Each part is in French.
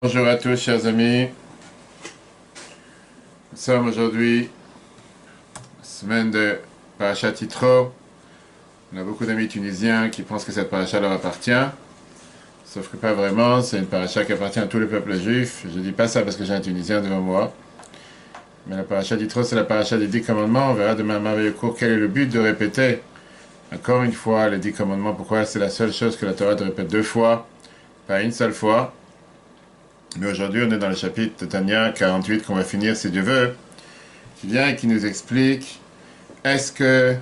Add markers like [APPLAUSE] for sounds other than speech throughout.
Bonjour à tous, chers amis. Nous sommes aujourd'hui, semaine de Parashat Titro. On a beaucoup d'amis tunisiens qui pensent que cette paracha leur appartient. Sauf que pas vraiment, c'est une paracha qui appartient à tout le peuple juif. Je ne dis pas ça parce que j'ai un Tunisien devant moi. Mais la paracha Titro, c'est la paracha des dix commandements. On verra demain à merveilleux cours quel est le but de répéter encore une fois les dix commandements. Pourquoi? C'est la seule chose que la Torah te répète deux fois, pas une seule fois. Mais aujourd'hui, on est dans le chapitre de Tania 48 qu'on va finir si Dieu veut, qui vient et qui nous explique est-ce que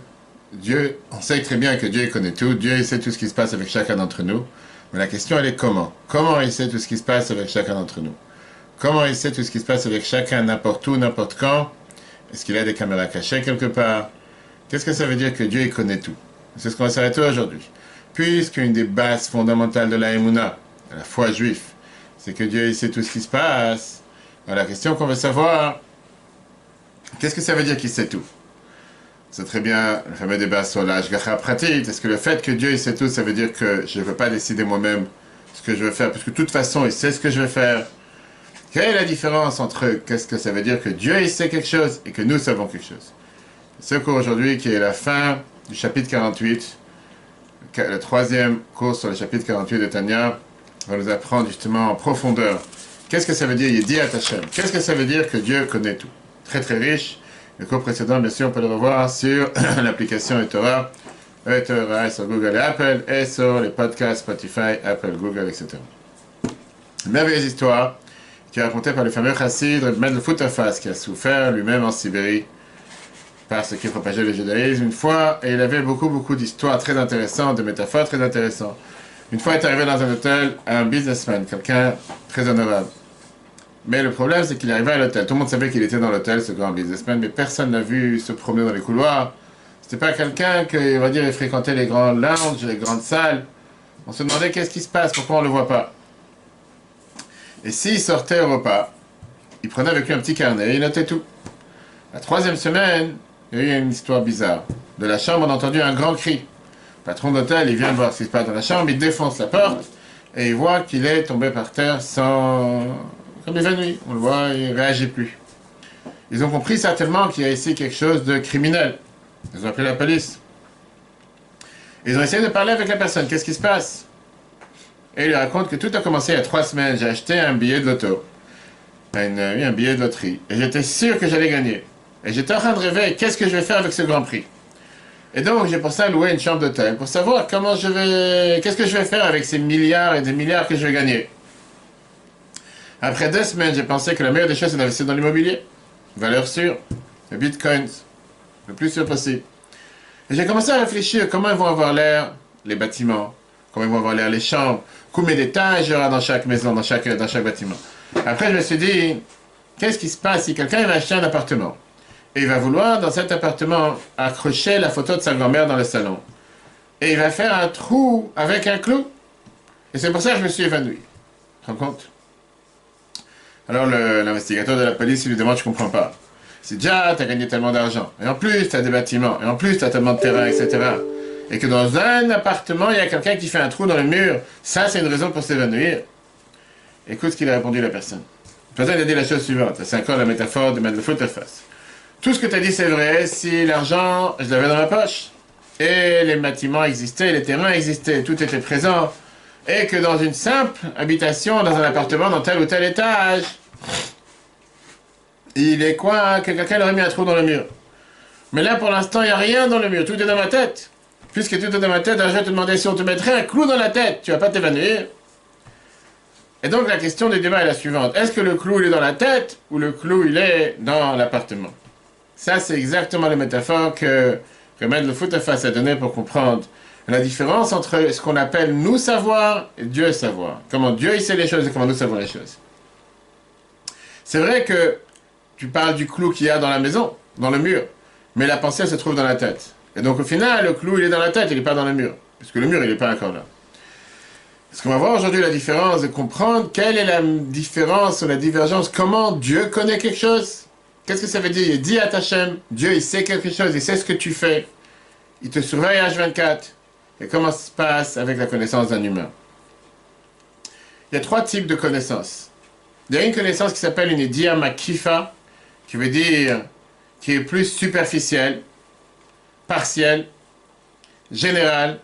Dieu, on sait très bien que Dieu connaît tout, Dieu sait tout ce qui se passe avec chacun d'entre nous, mais la question elle est comment? Comment il sait tout ce qui se passe avec chacun d'entre nous? Comment il sait tout ce qui se passe avec chacun n'importe où, n'importe quand? Est-ce qu'il a des caméras cachées quelque part? Qu'est-ce que ça veut dire que Dieu connaît tout? C'est ce qu'on va s'arrêter aujourd'hui. Puisqu'une des bases fondamentales de la Emouna, la foi juive, c'est que Dieu il sait tout ce qui se passe. La question qu'on veut savoir, qu'est-ce que ça veut dire qu'il sait tout? C'est très bien le fameux débat sur l'Ashgacha pratique. Est-ce que le fait que Dieu il sait tout, ça veut dire que je ne veux pas décider moi-même ce que je veux faire, parce que de toute façon, il sait ce que je vais faire. Quelle est la différence entre qu'est-ce que ça veut dire que Dieu il sait quelque chose et que nous savons quelque chose? Ce cours aujourd'hui qui est la fin du chapitre 48, le troisième cours sur le chapitre 48 de Tanya, va nous apprendre justement en profondeur qu'est-ce que ça veut dire Yedi Hashem. Qu'est-ce que ça veut dire que Dieu connaît tout? Très très riche. Le cours précédent, bien sûr, on peut le revoir sur [CLEARS THROAT] l'application eTorah, eTorah sur Google et Apple, et sur les podcasts Spotify, Apple, Google, etc. Une merveilleuse histoire qui est racontée par le fameux chassid Mendel Futafas, qui a souffert lui-même en Sibérie par ce qui propageait le judaïsme une fois, et il avait beaucoup beaucoup d'histoires très intéressantes, de métaphores très intéressantes. Une fois, est arrivé dans un hôtel un businessman, quelqu'un très honorable. Mais le problème, c'est qu'il arrivé à l'hôtel. Tout le monde savait qu'il était dans l'hôtel, ce grand businessman, mais personne n'a vu se promener dans les couloirs. C'était pas quelqu'un qui, on va dire, fréquentait les grands lounges, les grandes salles. On se demandait qu'est-ce qui se passe, pourquoi on le voit pas? Et s'il sortait au repas, il prenait avec lui un petit carnet et il notait tout. La troisième semaine, il y a eu une histoire bizarre. De la chambre, on a entendu un grand cri patron d'hôtel, il vient voir ce qui se passe dans la chambre, il défonce la porte et il voit qu'il est tombé par terre sans. comme évanoui. On le voit, il ne réagit plus. Ils ont compris certainement qu'il y a ici quelque chose de criminel. Ils ont appelé la police. Ils ont essayé de parler avec la personne. Qu'est-ce qui se passe? Et il lui raconte que tout a commencé il y a trois semaines. J'ai acheté un billet de loto. Un billet de loterie. Et j'étais sûr que j'allais gagner. Et j'étais en train de rêver, qu'est-ce que je vais faire avec ce grand prix? Et donc, j'ai pensé à louer une chambre d'hôtel pour savoir comment je vais. Qu'est-ce que je vais faire avec ces milliards et des milliards que je vais gagner. Après deux semaines, j'ai pensé que la meilleure des choses, c'est d'investir dans l'immobilier. Valeur sûre, le bitcoin, le plus sûr possible. Et j'ai commencé à réfléchir comment ils vont avoir l'air les bâtiments, comment ils vont avoir l'air les chambres, combien d'étages il y aura dans chaque maison, dans chaque, dans chaque bâtiment. Après, je me suis dit, qu'est-ce qui se passe si quelqu'un va acheter un appartement? Et il va vouloir, dans cet appartement, accrocher la photo de sa grand-mère dans le salon. Et il va faire un trou avec un clou. Et c'est pour ça que je me suis évanoui. Tu te rends compte? Alors l'investigateur de la police, il lui demande, je comprends pas. C'est déjà, tu as gagné tellement d'argent. Et en plus, tu as des bâtiments. Et en plus, tu as tellement de terrain, etc. Et que dans un appartement, il y a quelqu'un qui fait un trou dans le mur. Ça, c'est une raison pour s'évanouir. Écoute ce qu'il a répondu la personne. La personne a dit la chose suivante. C'est encore la métaphore de mettre le foot à face. Tout ce que tu as dit, c'est vrai si l'argent, je l'avais dans ma poche. Et les bâtiments existaient, les terrains existaient, tout était présent. Et que dans une simple habitation, dans un appartement, dans tel ou tel étage, il est quoi que quelqu'un aurait mis un trou dans le mur? Mais là, pour l'instant, il n'y a rien dans le mur, tout est dans ma tête. Puisque tout est dans ma tête, je vais te demander si on te mettrait un clou dans la tête, tu vas pas t'évanouir. Et donc la question du débat est la suivante. Est-ce que le clou il est dans la tête ou le clou il est dans l'appartement? Ça, c'est exactement la métaphore que, que le Foutefas a donné pour comprendre la différence entre ce qu'on appelle nous savoir et Dieu savoir. Comment Dieu il sait les choses et comment nous savons les choses. C'est vrai que tu parles du clou qu'il y a dans la maison, dans le mur, mais la pensée se trouve dans la tête. Et donc au final, le clou il est dans la tête, il n'est pas dans le mur, puisque le mur il n'est pas encore là. Ce qu'on va voir aujourd'hui la différence de comprendre quelle est la différence ou la divergence, comment Dieu connaît quelque chose Qu'est-ce que ça veut dire? Il dit à Tachem, Dieu il sait quelque chose, il sait ce que tu fais. Il te surveille H24. Et comment ça se passe avec la connaissance d'un humain? Il y a trois types de connaissances. Il y a une connaissance qui s'appelle une diamakifa, qui veut dire qui est plus superficielle, partielle, générale.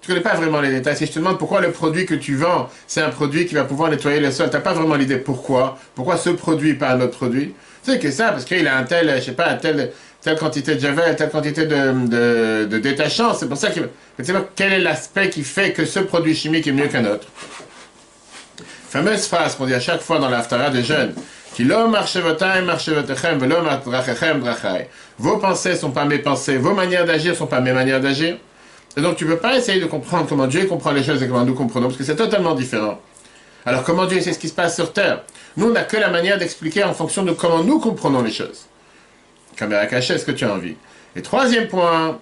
Tu ne connais pas vraiment les détails. Si je te demande pourquoi le produit que tu vends, c'est un produit qui va pouvoir nettoyer le sol, tu n'as pas vraiment l'idée pourquoi. Pourquoi ce produit, pas un autre produit? Tu sais que ça, parce qu'il a un tel, je sais pas, un tel, telle quantité de javel, telle quantité de, de, détachants. C'est pour ça que, quel est l'aspect qui fait que ce produit chimique est mieux qu'un autre? Fameuse phrase qu'on dit à chaque fois dans l'Aftara des jeunes. Vos pensées sont pas mes pensées, vos manières d'agir sont pas mes manières d'agir. Et donc tu peux pas essayer de comprendre comment Dieu comprend les choses et comment nous comprenons, parce que c'est totalement différent. Alors comment Dieu sait ce qui se passe sur Terre? Nous, on n'a que la manière d'expliquer en fonction de comment nous comprenons les choses. Caméra cachée, est-ce que tu as envie? Et troisième point,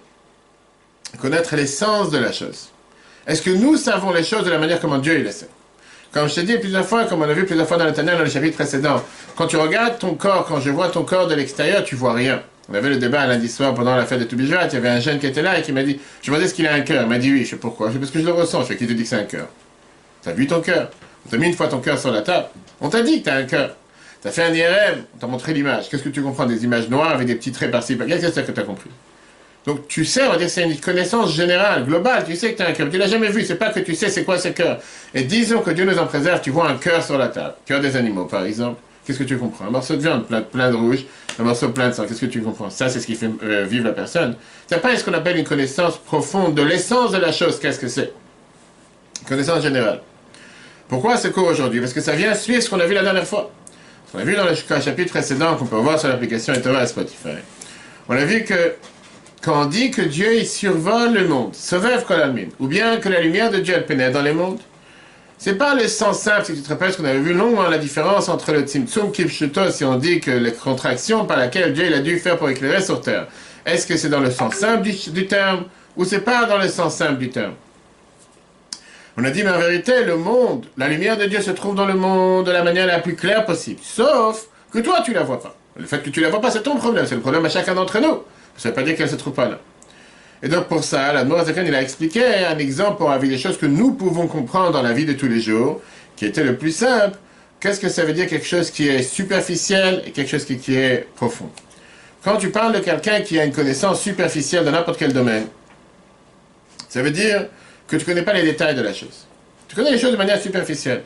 connaître l'essence de la chose. Est-ce que nous savons les choses de la manière comment Dieu les sait? Comme je t'ai dit plusieurs fois, comme on a vu plusieurs fois dans le dans le chapitre précédent, quand tu regardes ton corps, quand je vois ton corps de l'extérieur, tu vois rien. On avait le débat lundi soir pendant la fête de Toubijat, il y avait un jeune qui était là et qui m'a dit, je me demandais ce qu'il a un cœur. Il m'a dit oui, je sais pourquoi? Je parce que je le ressens. Je sais qui te dit que c'est un cœur. Tu as vu ton cœur? On t'a mis une fois ton cœur sur la table. On t'a dit que tu as un cœur. Tu as fait un IRM, on montré l'image. Qu'est-ce que tu comprends Des images noires avec des petits traits par-ci. Qu'est-ce que c'est que tu as compris? Donc tu sais, on va dire c'est une connaissance générale, globale, tu sais que tu as un cœur. Tu l'as jamais vu, c'est pas que tu sais c'est quoi ce cœur. Et disons que Dieu nous en préserve, tu vois un cœur sur la table, cœur des animaux par exemple. Qu'est-ce que tu comprends? Un morceau de viande plein, de rouge, un morceau plein de sang, qu'est-ce que tu comprends? Ça, c'est ce qui fait euh, vivre la personne. C'est pas ce qu'on appelle une connaissance profonde de l'essence de la chose, qu'est-ce que c'est? Connaissance générale. Pourquoi ce cours aujourd'hui? Parce que ça vient suivre ce qu'on a vu la dernière fois. Qu'on a vu dans le chapitre précédent qu'on peut voir sur l'application Etora à Spotify. On a vu que quand on dit que Dieu il survole le monde, Sauvev Kolalmin, ou bien que la lumière de Dieu elle pénètre dans les mondes, c'est pas le sens simple, si tu te rappelles ce qu'on avait vu longuement, la différence entre le Tzimtzum Kipshuto, si on dit que les contractions par laquelle Dieu il a dû faire pour éclairer sur terre, est-ce que c'est dans le sens simple du, terme, ou c'est pas dans le sens simple du terme? On a dit, mais en vérité, le monde, la lumière de Dieu se trouve dans le monde de la manière la plus claire possible, sauf que toi tu la vois pas. Le fait que tu la vois pas, c'est ton problème, c'est le problème à chacun d'entre nous. Ça ne veut pas dire qu'elle ne se trouve pas là. Et donc pour ça, la Zakan, il a expliqué un exemple avec des choses que nous pouvons comprendre dans la vie de tous les jours, qui était le plus simple. Qu'est-ce que ça veut dire quelque chose qui est superficiel et quelque chose qui, est profond? Quand tu parles de quelqu'un qui a une connaissance superficielle dans n'importe quel domaine, ça veut dire que tu ne connais pas les détails de la chose. Tu connais les choses de manière superficielle.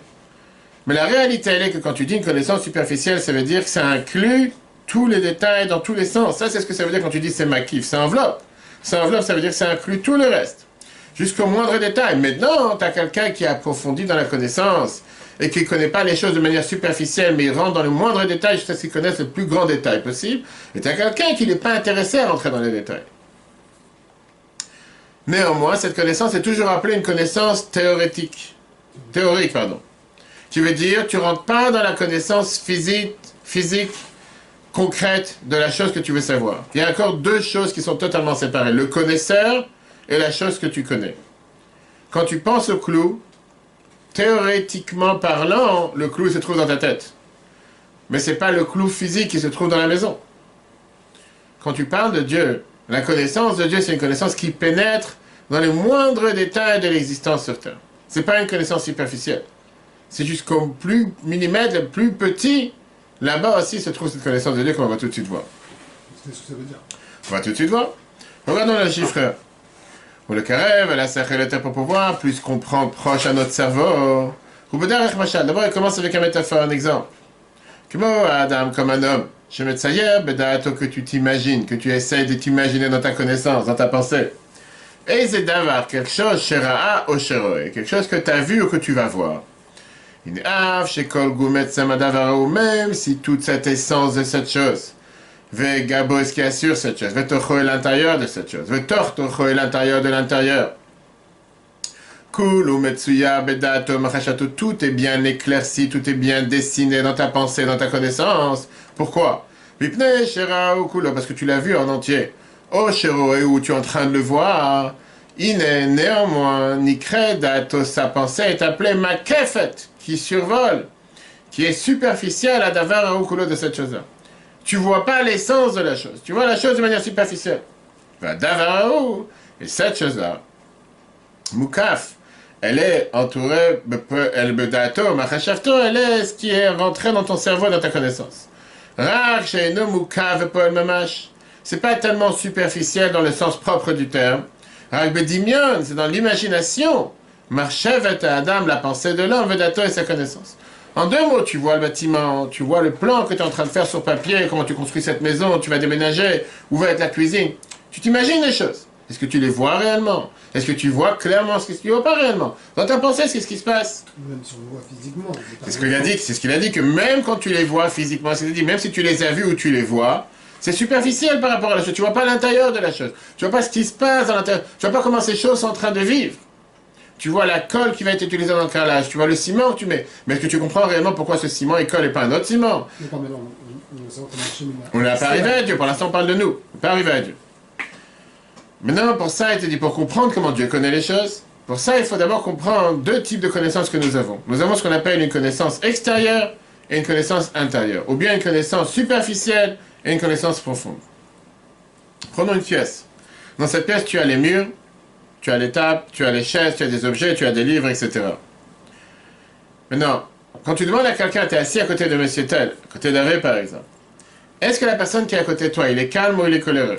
Mais la réalité, elle est que quand tu dis une connaissance superficielle, ça veut dire que ça inclut tous les détails dans tous les sens. Ça, c'est ce que ça veut dire quand tu dis c'est ma kiff. C'est enveloppe. C'est enveloppe, ça veut dire que ça inclut tout le reste. Jusqu'au moindre détail. Maintenant, tu as quelqu'un qui a approfondi dans la connaissance et qui ne connaît pas les choses de manière superficielle, mais il rentre dans le moindre détail jusqu'à ce qu'il connaisse le plus grand détail possible. Et tu as quelqu'un qui n'est pas intéressé à rentrer dans les détails. Néanmoins, cette connaissance est toujours appelée une connaissance théorétique. Théorique, pardon. Tu veux dire, tu rentres pas dans la connaissance physique, physique concrète de la chose que tu veux savoir. Il y a encore deux choses qui sont totalement séparées. Le connaisseur et la chose que tu connais. Quand tu penses au clou, théoriquement parlant, le clou se trouve dans ta tête. Mais ce n'est pas le clou physique qui se trouve dans la maison. Quand tu parles de Dieu, la connaissance de Dieu, c'est une connaissance qui pénètre dans les moindres détails de l'existence sur Terre. Ce n'est pas une connaissance superficielle. C'est jusqu'au plus millimètre, le plus petit Là-bas aussi se trouve cette connaissance de Dieu qu'on va tout de suite voir. Qu'est-ce que ça veut dire On va tout de suite voir. Regardons le chiffre. Ou le carré, la terre pour pouvoir, plus qu'on prend proche à notre cerveau. D'abord, il commence avec un métaphore, un exemple. Adam, comme un homme. Je hier, que tu t'imagines, que tu essayes de t'imaginer dans ta connaissance, dans ta pensée. D'avoir quelque chose, shera'a ou quelque chose que tu as vu ou que tu vas voir. Même si toute cette essence de cette chose, ve gabo ce qui assure cette chose, ve tocho est l'intérieur de cette chose, ve tortocho est l'intérieur de l'intérieur. Kul ou metsuya bedato machachato, tout est bien éclairci, tout est bien dessiné dans ta pensée, dans ta connaissance. Pourquoi? Vipne shera ou parce que tu l'as vu en entier. Oh et où tu es en train de le voir? Il est néanmoins, dato sa pensée est appelée makefet qui survole, qui est superficielle à d'avoir un couleur de cette chose-là. Tu vois pas l'essence de la chose. Tu vois la chose de manière superficielle. Va d'avoir et cette chose-là, Moukaf, elle est entourée, elle elle est ce qui est rentré dans ton cerveau, dans ta connaissance. C'est pas tellement superficiel dans le sens propre du terme. C'est dans l'imagination. Marchevet Adam, la pensée de l'homme, Vedato et sa connaissance. En deux mots, tu vois le bâtiment, tu vois le plan que tu es en train de faire sur papier, comment tu construis cette maison, tu vas déménager, où va être la cuisine. Tu t'imagines les choses. Est-ce que tu les vois réellement? Est-ce que tu vois clairement ce que tu vois pas réellement? Dans ta pensée, c'est ce qui se passe. Même si on le voit physiquement. C'est ce qu'il a dit. C'est ce qu'il a dit que même quand tu les vois physiquement, c'est dit même si tu les as vus ou tu les vois, c'est superficiel par rapport à la chose. Tu vois pas l'intérieur de la chose. Tu vois pas ce qui se passe dans l'intérieur. Tu vois pas comment ces choses sont en train de vivre. Tu vois la colle qui va être utilisée dans le carrelage. Tu vois le ciment que tu mets. Mais est-ce que tu comprends réellement pourquoi ce ciment est colle et pas un autre ciment? On n'est pas arrivé à Dieu. Pour l'instant, on parle de nous. On n'est pas arrivé à Dieu. Maintenant, pour ça, il était dit, pour comprendre comment Dieu connaît les choses, pour ça, il faut d'abord comprendre deux types de connaissances que nous avons. Nous avons ce qu'on appelle une connaissance extérieure et une connaissance intérieure, ou bien une connaissance superficielle et une connaissance profonde. Prenons une pièce. Dans cette pièce, tu as les murs, tu as les tables, tu as les chaises, tu as des objets, tu as des livres, etc. Maintenant, quand tu demandes à quelqu'un, tu es assis à côté de Monsieur Tel, à côté d'Hervé par exemple, est-ce que la personne qui est à côté de toi, il est calme ou il est coléreux?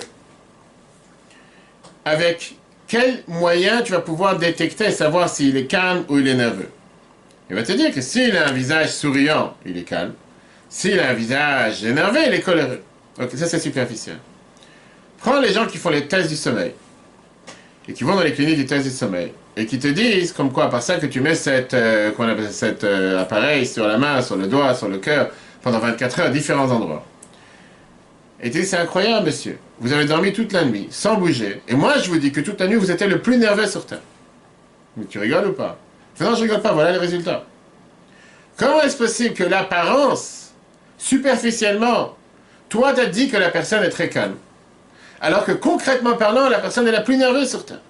Avec quel moyen tu vas pouvoir détecter et savoir s'il est calme ou il est nerveux? Il va te dire que s'il a un visage souriant, il est calme. S'il a un visage énervé, il est coléreux. Ok, ça c'est superficiel. Prends les gens qui font les tests du sommeil et qui vont dans les cliniques du test du sommeil et qui te disent comme quoi, par ça que tu mets euh, cet euh, appareil sur la main, sur le doigt, sur le cœur pendant 24 heures à différents endroits. Et tu dis, c'est incroyable, monsieur. Vous avez dormi toute la nuit, sans bouger. Et moi, je vous dis que toute la nuit, vous étiez le plus nerveux sur Terre. Mais tu rigoles ou pas? Non, je rigole pas, voilà les résultats. Comment est-ce possible que l'apparence, superficiellement, toi, t'as dit que la personne est très calme Alors que concrètement parlant, la personne est la plus nerveuse sur Terre?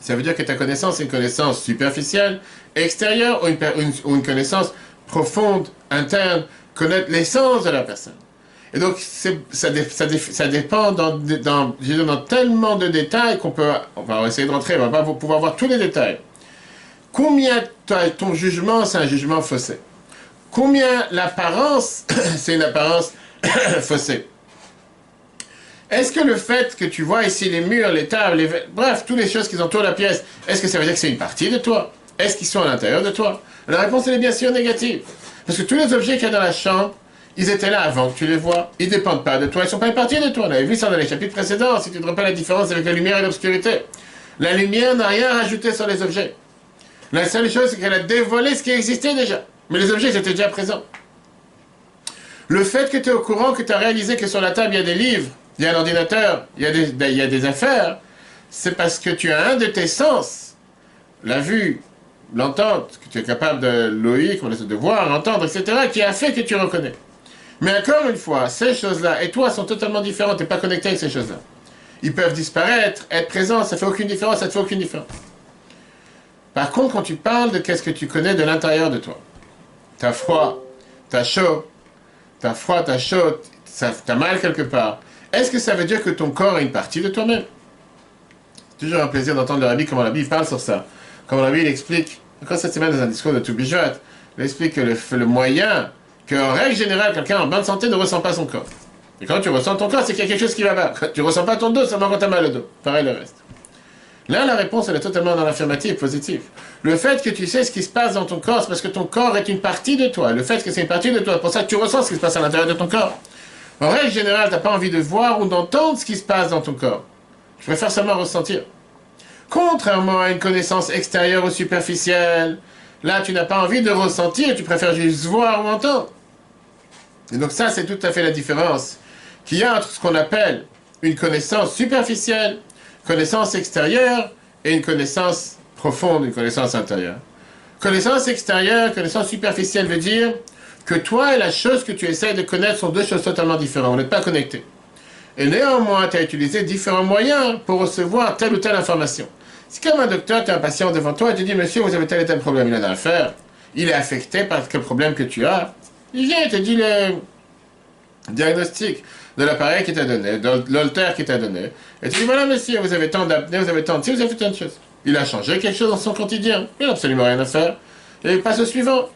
Ça veut dire que ta connaissance est une connaissance superficielle, extérieure, ou une, connaissance profonde, interne, connaître l'essence de la personne. Et donc, ça, dépend dans, dans, dans, tellement de détails qu'on peut... On va essayer de rentrer, on va pas pouvoir voir tous les détails. Combien ton jugement, c'est un jugement faussé Combien l'apparence, [COUGHS] c'est une apparence [COUGHS] faussée Est-ce que le fait que tu vois ici les murs, les tables, les... bref, toutes les choses qui entourent la pièce, est-ce que ça veut dire que c'est une partie de toi? Est-ce qu'ils sont à l'intérieur de toi? La réponse, elle est bien sûr négative. Parce que tous les objets qu'il y a dans la chambre, ils étaient là avant que tu les vois. Ils ne dépendent pas de toi. Ils ne sont pas une partie de toi. On avait vu ça dans les chapitres précédents. Si tu te rappelles la différence avec la lumière et l'obscurité. La lumière n'a rien rajouté sur les objets. La seule chose, c'est qu'elle a dévoilé ce qui existait déjà. Mais les objets étaient déjà présents. Le fait que tu es au courant, que tu as réalisé que sur la table, il y a des livres, il y a un ordinateur, il y a des, des affaires, c'est parce que tu as un de tes sens, la vue, l'entente, que tu es capable de l'ouïr, de voir, entendre, etc., qui a fait que tu reconnais. Mais encore une fois, ces choses-là et toi sont totalement différentes, tu n'es pas connecté avec ces choses-là. Ils peuvent disparaître, être présents, ça ne fait aucune différence, ça ne fait aucune différence. Par contre, quand tu parles de qu'est-ce que tu connais de l'intérieur de toi, t'as froid, t'as chaud, t'as froid, t'as chaud, t'as mal quelque part, est-ce que ça veut dire que ton corps est une partie de toi-même? Toujours un plaisir d'entendre le rabbi comment Bible parle sur ça. Comment la Bible explique, encore cette semaine dans un discours de Toubijoat, il explique que le, le moyen qu'en règle générale, quelqu'un en bonne santé ne ressent pas son corps. Et quand tu ressens ton corps, c'est qu'il y a quelque chose qui va pas. Tu ressens pas ton dos seulement quand tu as mal au dos. Pareil le reste. Là, la réponse, elle est totalement dans l'affirmative, positive. Le fait que tu sais ce qui se passe dans ton corps, c'est parce que ton corps est une partie de toi. Le fait que c'est une partie de toi, pour ça que tu ressens ce qui se passe à l'intérieur de ton corps. En règle générale, tu n'as pas envie de voir ou d'entendre ce qui se passe dans ton corps. Tu préfères seulement ressentir. Contrairement à une connaissance extérieure ou superficielle, Là, tu n'as pas envie de ressentir, tu préfères juste voir ou entendre. Et donc ça, c'est tout à fait la différence qu'il y a entre ce qu'on appelle une connaissance superficielle, connaissance extérieure, et une connaissance profonde, une connaissance intérieure. Connaissance extérieure, connaissance superficielle veut dire que toi et la chose que tu essaies de connaître sont deux choses totalement différentes. Vous n'êtes pas connectés. Et néanmoins, tu as utilisé différents moyens pour recevoir telle ou telle information. C'est comme un docteur, tu as un patient devant toi et tu dis, monsieur, vous avez tel et tel problème, il a à faire. Il est affecté par quel problème que tu as. Il vient et te dit le diagnostic de l'appareil qui t'a donné, de l'holter qui t'a donné. Et tu dis, voilà, monsieur, vous avez tant d'apnée, vous avez tant de ci, vous avez fait tant de choses. Il a changé quelque chose dans son quotidien. Il n'a absolument rien à faire. Et il passe au suivant.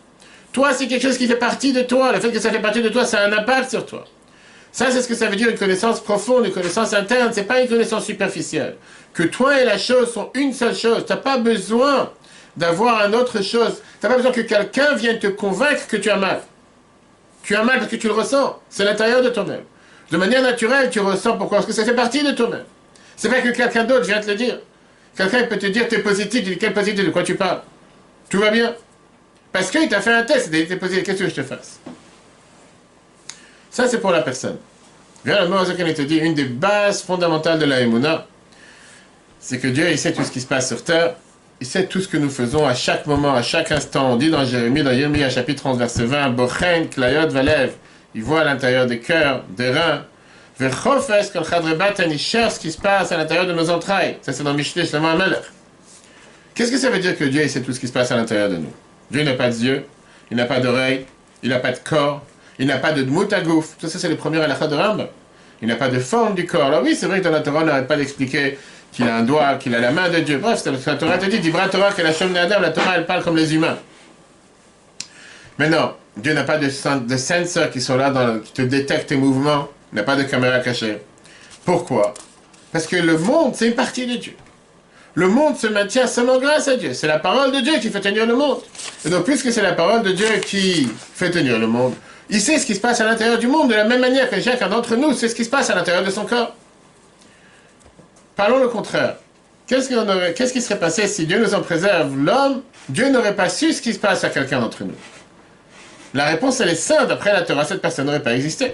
Toi, c'est quelque chose qui fait partie de toi. Le fait que ça fait partie de toi, ça a un impact sur toi. Ça, c'est ce que ça veut dire une connaissance profonde, une connaissance interne. C'est pas une connaissance superficielle. Que toi et la chose sont une seule chose. Tu n'as pas besoin d'avoir une autre chose. Tu n'as pas besoin que quelqu'un vienne te convaincre que tu as mal. Tu as mal parce que tu le ressens. C'est l'intérieur de toi-même. De manière naturelle, tu ressens pourquoi Parce que ça fait partie de toi-même. C'est pas que quelqu'un d'autre vient te le dire. Quelqu'un peut te dire, tu es positif, tu dis, quel positif, de quoi tu parles Tout va bien. Parce qu'il t'a fait un test, il t'a posé, qu'est-ce que je te fasse? Ça, c'est pour la personne. Viens le mot il te dit, une des bases fondamentales de la Emouna, c'est que Dieu, il sait tout ce qui se passe sur terre, il sait tout ce que nous faisons à chaque moment, à chaque instant. On dit dans Jérémie, dans Jérémie, chapitre 11, verset 20, Bochen, Klayot, Valev, il voit à l'intérieur des cœurs, des reins, Verchofes, Kol il cherche ce qui se passe à l'intérieur de nos entrailles. Ça, c'est dans Mishneh, Shlomo Amelech. Qu'est-ce que ça veut dire que Dieu sait tout ce qui se passe à l'intérieur de nous? Dieu n'a pas de yeux, il n'a pas d'oreilles, il n'a pas de corps, il n'a pas de moutagouf. Tout ça, c'est les premiers halakha de Rambam. Il n'a pas de forme du corps. Alors oui, c'est vrai que dans la Torah, on n'arrête pas d'expliquer qu'il a un doigt, qu'il a la main de Dieu. Bref, la Torah te dit, Dibra Torah, que la Adam, la Torah, elle parle comme les humains. Mais non, Dieu n'a pas de, de sensors qui sont là, dans, qui te détectent tes mouvements. Il n'a pas de caméra cachée. Pourquoi? Parce que le monde, c'est une partie de Dieu. Le monde se maintient seulement grâce à Dieu. C'est la parole de Dieu qui fait tenir le monde. Et donc, puisque c'est la parole de Dieu qui fait tenir le monde, il sait ce qui se passe à l'intérieur du monde de la même manière que chacun d'entre nous sait ce qui se passe à l'intérieur de son corps. Parlons le contraire. Qu'est-ce, qu'est-ce qui serait passé si Dieu nous en préserve? L'homme Dieu n'aurait pas su ce qui se passe à quelqu'un d'entre nous. La réponse, elle est simple. Après la Torah, cette personne n'aurait pas existé.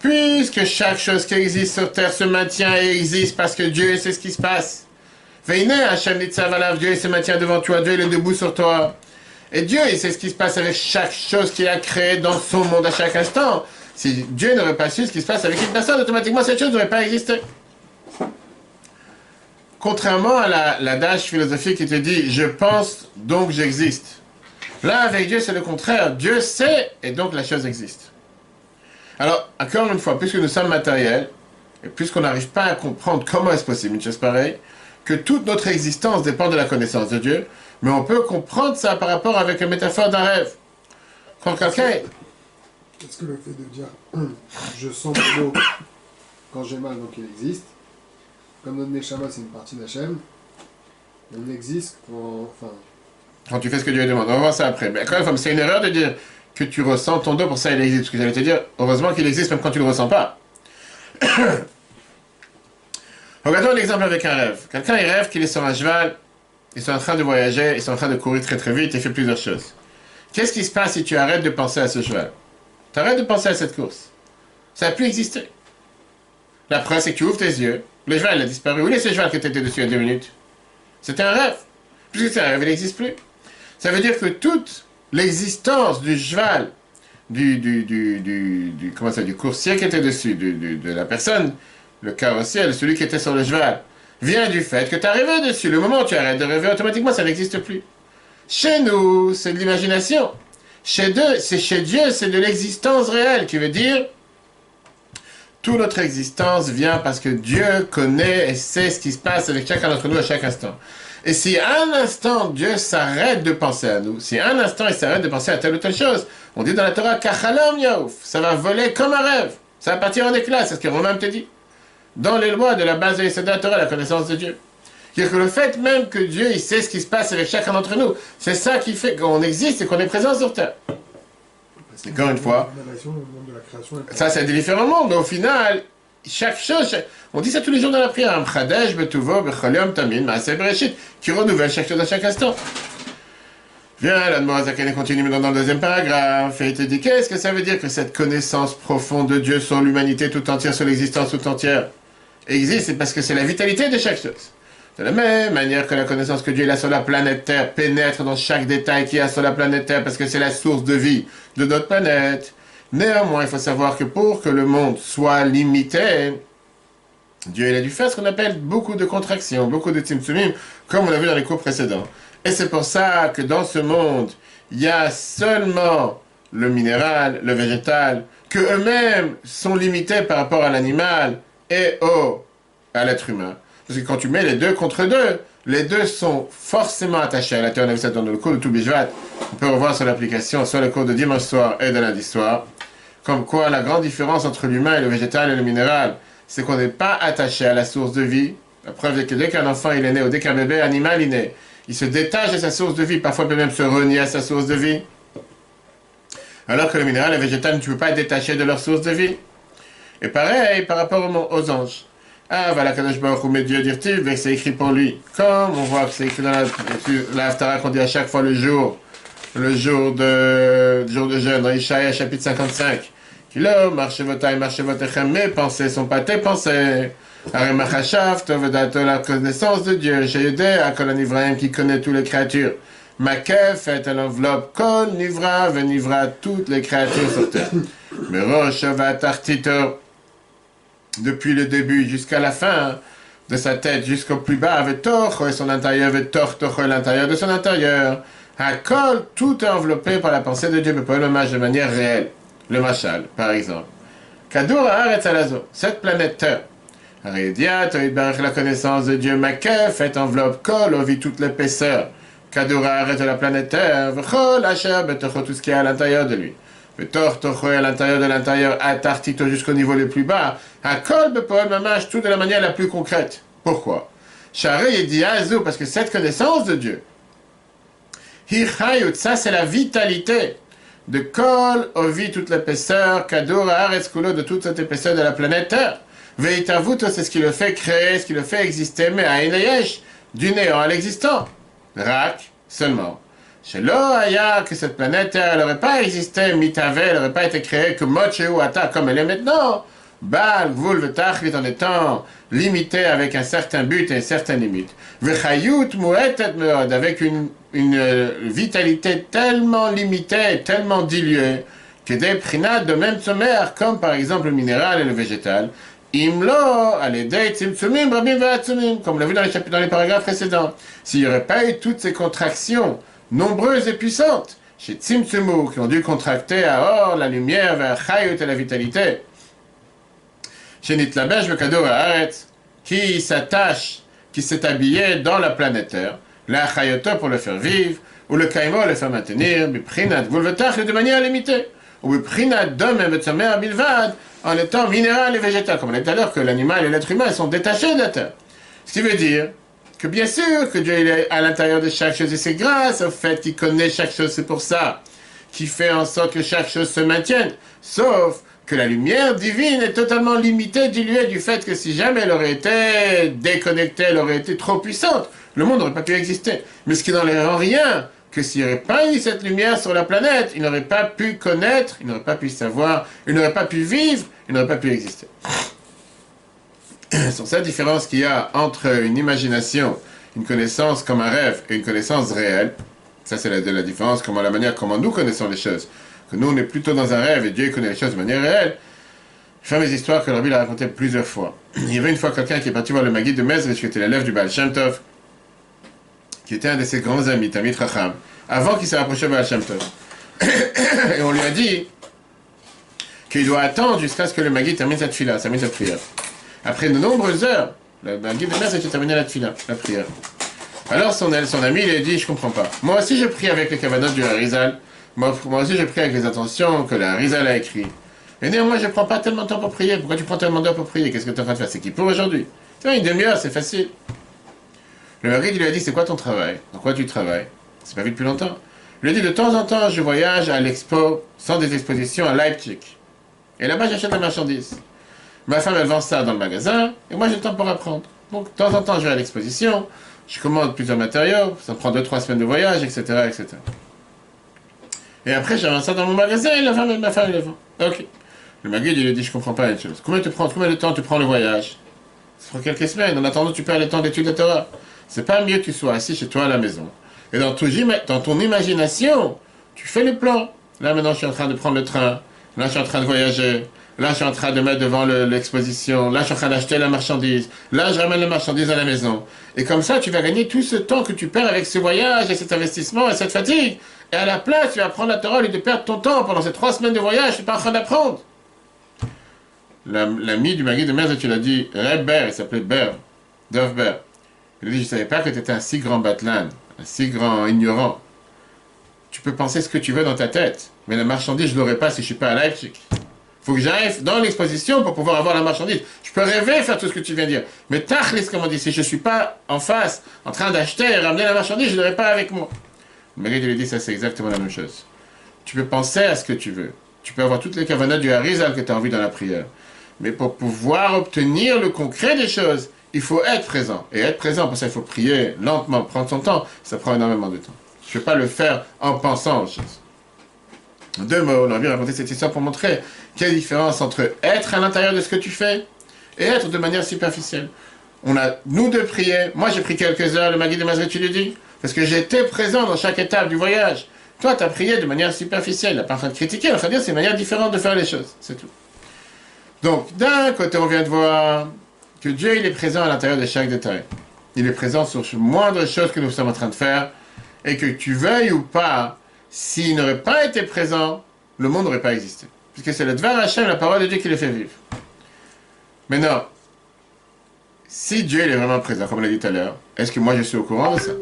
Puisque chaque chose qui existe sur terre se maintient et existe parce que Dieu sait ce qui se passe. Hachem Dieu se maintient devant toi, Dieu est debout sur toi. Et Dieu, sait ce qui se passe avec chaque chose qu'il a créée dans son monde à chaque instant. Si Dieu n'aurait pas su ce qui se passe avec une personne, automatiquement cette chose n'aurait pas existé. Contrairement à la, la philosophique qui te dit je pense donc j'existe. Là, avec Dieu, c'est le contraire. Dieu sait et donc la chose existe. Alors, encore une fois, puisque nous sommes matériels, et puisqu'on n'arrive pas à comprendre comment est-ce possible une chose pareille, que toute notre existence dépend de la connaissance de Dieu, mais on peut comprendre ça par rapport avec la métaphore d'un rêve. Quand quelqu'un... Est-ce que le fait de dire [CLEARS THROAT] je sens l'eau quand j'ai mal, donc il existe, comme notre Neshama c'est une partie d'Hachem, elle existe quand. Enfin... Quand tu fais ce que Dieu demande. On va voir ça après. Mais quand même, c'est une erreur de dire que tu ressens ton dos, pour ça il existe. Ce que j'allais te dire, heureusement qu'il existe même quand tu ne le ressens pas. [COUGHS] Regardons l'exemple avec un rêve. Quelqu'un il rêve qu'il est sur un cheval, ils sont en train de voyager, ils sont en train de courir très très vite et fait plusieurs choses. Qu'est-ce qui se passe si tu arrêtes de penser à ce cheval? Tu arrêtes de penser à cette course. Ça n'a plus existé. La preuve, c'est que tu ouvres tes yeux, le cheval il a disparu. Où est ce cheval qui était dessus il y a deux minutes? C'était un rêve. Puisque c'est un rêve, il n'existe plus. Ça veut dire que toute l'existence du cheval, du, du, du, du, comment ça, du coursier qui était dessus, de la personne, le carrossier, celui qui était sur le cheval, vient du fait que tu as rêvé dessus. Le moment où tu arrêtes de rêver, automatiquement, ça n'existe plus. Chez nous, c'est de l'imagination. Chez Dieu, c'est chez Dieu, c'est de l'existence réelle, qui veut dire toute notre existence vient parce que Dieu connaît et sait ce qui se passe avec chacun d'entre nous à chaque instant. Et si un instant Dieu s'arrête de penser à nous, si un instant il s'arrête de penser à telle ou telle chose, on dit dans la Torah, Kachalam Yaouf, ça va voler comme un rêve, ça va partir en éclat, c'est ce que Romain te dit. Dans les lois de la base de la Torah, la connaissance de Dieu. C'est que le fait même que Dieu il sait ce qui se passe avec chacun d'entre nous, c'est ça qui fait qu'on existe et qu'on est présent sur Terre. Encore une fois, ça c'est différents mondes, mais au final, on dit ça tous les jours dans la prière, qui renouvelle chaque chose à chaque instant. Viens, la Morazakane continue dans le deuxième paragraphe, et te dit qu'est-ce que ça veut dire que cette connaissance profonde de Dieu sur l'humanité tout entière, sur l'existence tout entière, existe, c'est parce que c'est la vitalité de chaque chose. De la même manière que la connaissance que Dieu a sur la planète Terre pénètre dans chaque détail qu'il y a sur la planète Terre parce que c'est la source de vie de notre planète. Néanmoins, il faut savoir que pour que le monde soit limité, Dieu a dû faire ce qu'on appelle beaucoup de contractions, beaucoup de timsumim, comme on l'a vu dans les cours précédents. Et c'est pour ça que dans ce monde, il y a seulement le minéral, le végétal, que eux-mêmes sont limités par rapport à l'animal et au, à l'être humain. Parce que quand tu mets les deux contre deux, les deux sont forcément attachés à la Torah. Dans le cours de Toubishvat. On peut revoir sur l'application, soit le cours de dimanche soir et de lundi soir. Comme quoi, la grande différence entre l'humain et le végétal et le minéral, c'est qu'on n'est pas attaché à la source de vie. La preuve est que dès qu'un enfant est né ou dès qu'un bébé animal est né, il se détache de sa source de vie. Parfois, il peut même se renier à sa source de vie. Alors que le minéral et le végétal, ne peux pas détaché de leur source de vie. Et pareil par rapport aux anges. Ah, voilà, Kadosh Baruch Hu, Dieu dire c'est écrit pour lui. Comme on voit que c'est écrit dans la, la qu'on dit à chaque fois le jour, le jour de, jour de jeûne, dans Ishaïa chapitre 55. Kilo, marchez votre marchez votre mes pensées sont pas tes pensées. Aremachashav, la connaissance de Dieu, j'ai aidé à Kolan Ibrahim qui connaît toutes les créatures. Makef est l'enveloppe, Kol Nivra, venivra toutes les créatures sur terre. [COUGHS] Mais Rosh Tartito, depuis le début jusqu'à la fin, de sa tête jusqu'au plus bas, avec Toch et son intérieur, avec Toch et l'intérieur de son intérieur. Hakol, tout est enveloppé par la pensée de Dieu, mais pas le match de manière réelle. Le Machal, par exemple. Kadour Alazo, cette planète Terre. Aridiat, la connaissance de Dieu, Makef, est enveloppe, Kol, vit toute l'épaisseur. Kadour arrête la planète Terre, Vchol, tout ce qui est à l'intérieur de lui. Le à l'intérieur de l'intérieur, à tartito jusqu'au niveau le plus bas, à kolbe poème mamash, tout de la manière la plus concrète. Pourquoi? Charé dit azou, parce que cette connaissance de Dieu, hirayut, ça c'est la vitalité de kol, ovi, toute l'épaisseur, kadour, areskulo, de toute cette épaisseur de la planète Terre. Veitavuto, c'est ce qui le fait créer, ce qui le fait exister, mais à du néant à l'existant. Rak, seulement. Chez Aya, que cette planète elle n'aurait pas existé, mitave, elle n'aurait pas été créée que ou Ata comme elle est maintenant. Bal, Vul, Tachlit en étant limité avec un certain but et une certaine limite. Vechayut, Muetet, Meod, avec une, une euh, vitalité tellement limitée, tellement diluée, que des prinats de même sommaire, comme par exemple le minéral et le végétal, Imlo, comme on l'a vu dans les, dans les paragraphes précédents. S'il n'y aurait pas eu toutes ces contractions, nombreuses et puissantes, chez Tzimtzumu, qui ont dû contracter à Or la lumière vers Chayut et la vitalité. Chez Nitlabesh, cadeau à qui s'attache, qui s'est habillé dans la planète Terre, la Chayoto pour le faire vivre, ou le Kaimo le faire maintenir, Biprinat Vulvetach de manière limitée, ou Biprinat Dom et Bilvad, en étant minéral et végétal, comme on a dit tout à l'heure que l'animal et l'être humain sont détachés de la Terre. Ce qui veut dire que bien sûr que Dieu est à l'intérieur de chaque chose et c'est grâce au fait qu'il connaît chaque chose, c'est pour ça qu'il fait en sorte que chaque chose se maintienne. Sauf que la lumière divine est totalement limitée, diluée du fait que si jamais elle aurait été déconnectée, elle aurait été trop puissante, le monde n'aurait pas pu exister. Mais ce qui n'enlève en rien que s'il n'y aurait pas eu cette lumière sur la planète, il n'aurait pas pu connaître, il n'aurait pas pu savoir, il n'aurait pas pu vivre, il n'aurait pas pu exister. [CLEARS THROAT] sur cette différence qu'il y a entre une imagination, une connaissance comme un rêve et une connaissance réelle. Ça, c'est la, la différence, comment la manière comment nous connaissons les choses. Que nous, on est plutôt dans un rêve et Dieu connaît les choses de manière réelle. Je fais mes histoires que Rabbi a racontées plusieurs fois. [CLEARS THROAT] Il y avait une fois quelqu'un qui est parti voir le Magui de Mezrich, qui était l'élève du Baal Shem Tov, qui était un de ses grands amis, Tamit Racham, avant qu'il s'est rapproché de Baal Shem Tov. [CLEARS THROAT] et on lui a dit qu'il doit attendre jusqu'à ce que le Magui termine cette fila, termine cette prière. Après de nombreuses heures, la, guide de mère s'était terminée la tfila, la prière. Alors son, ami lui a dit, je comprends pas. Moi aussi je prie avec les cavanotes du Harizal. Moi, aussi je prie avec les intentions que la Harizal a écrit. Et néanmoins je prends pas tellement de temps pour prier. Pourquoi tu prends tellement temps pour prier? Qu'est-ce que tu es en train de faire? C'est qui pour aujourd'hui? Tu vois, une demi-heure, c'est facile. Le mari lui a dit, c'est quoi ton travail? En quoi tu travailles? C'est pas vu depuis longtemps. Il lui a dit, de temps en temps, je voyage à l'expo, sans des expositions, à Leipzig. Et là-bas, j'achète des marchandises. Ma femme, elle vend ça dans le magasin, et moi, j'ai le temps pour apprendre. Donc, de temps en temps, je vais à l'exposition, je commande plusieurs matériaux, ça prend 2-3 semaines de voyage, etc., etc. Et après, j'avance ça dans mon magasin, et la femme, ma femme, elle le vend. Ok. Le magasin, il lui dit, je comprends pas une chose. Combien, tu prends, combien de temps tu prends le voyage? Ça prend quelques semaines. En attendant, tu perds le temps d'étude de Torah. C'est pas mieux que tu sois assis chez toi à la maison. Et dans ton, dans ton imagination, tu fais le plan. Là, maintenant, je suis en train de prendre le train. Là, je suis en train de voyager. Là, je suis en train de mettre devant l'exposition. Là, je suis en train d'acheter la marchandise. Là, je ramène la marchandise à la maison. Et comme ça, tu vas gagner tout ce temps que tu perds avec ce voyage et cet investissement et cette fatigue. Et à la place, tu vas prendre la parole et de perdre ton temps pendant ces trois semaines de voyage. Tu n'es pas en train d'apprendre. L'ami du mari de mère, tu l'as dit, Red il s'appelait Ber, Dov Ber. Il a dit, je ne savais pas que tu étais un si grand batlan, un si grand ignorant. Tu peux penser ce que tu veux dans ta tête, mais la marchandise, je ne l'aurai pas si je ne suis pas à Leipzig. Faut que j'arrive dans l'exposition pour pouvoir avoir la marchandise. Je peux rêver faire tout ce que tu viens de dire. Mais tachlis, comme on dit, si je ne suis pas en face, en train d'acheter et ramener la marchandise, je ne l'aurai pas avec moi. Mais il lui dit, ça c'est exactement la même chose. Tu peux penser à ce que tu veux. Tu peux avoir toutes les cavanas du Harizal que tu as envie dans la prière. Mais pour pouvoir obtenir le concret des choses, il faut être présent. Et être présent, pour ça, il faut prier lentement, prendre son temps. Ça prend énormément de temps. Je ne vais pas le faire en pensant aux choses. Deux mots, on a bien raconté cette histoire pour montrer quelle différence entre être à l'intérieur de ce que tu fais et être de manière superficielle. On a, nous, de prier. Moi, j'ai pris quelques heures, le Magui de Mazret, tu le dis, parce que j'étais présent dans chaque étape du voyage. Toi, tu as prié de manière superficielle. pas en de critiquer, va dire c'est une manière différente de faire les choses. C'est tout. Donc, d'un côté, on vient de voir que Dieu, il est présent à l'intérieur de chaque détail. Il est présent sur les moindre chose que nous sommes en train de faire. Et que tu veuilles ou pas, s'il n'aurait pas été présent, le monde n'aurait pas existé. Puisque c'est le Dvar Hashem, la parole de Dieu qui le fait vivre. Maintenant, si Dieu est vraiment présent, comme on l'a dit tout à l'heure, est-ce que moi je suis au courant de ça?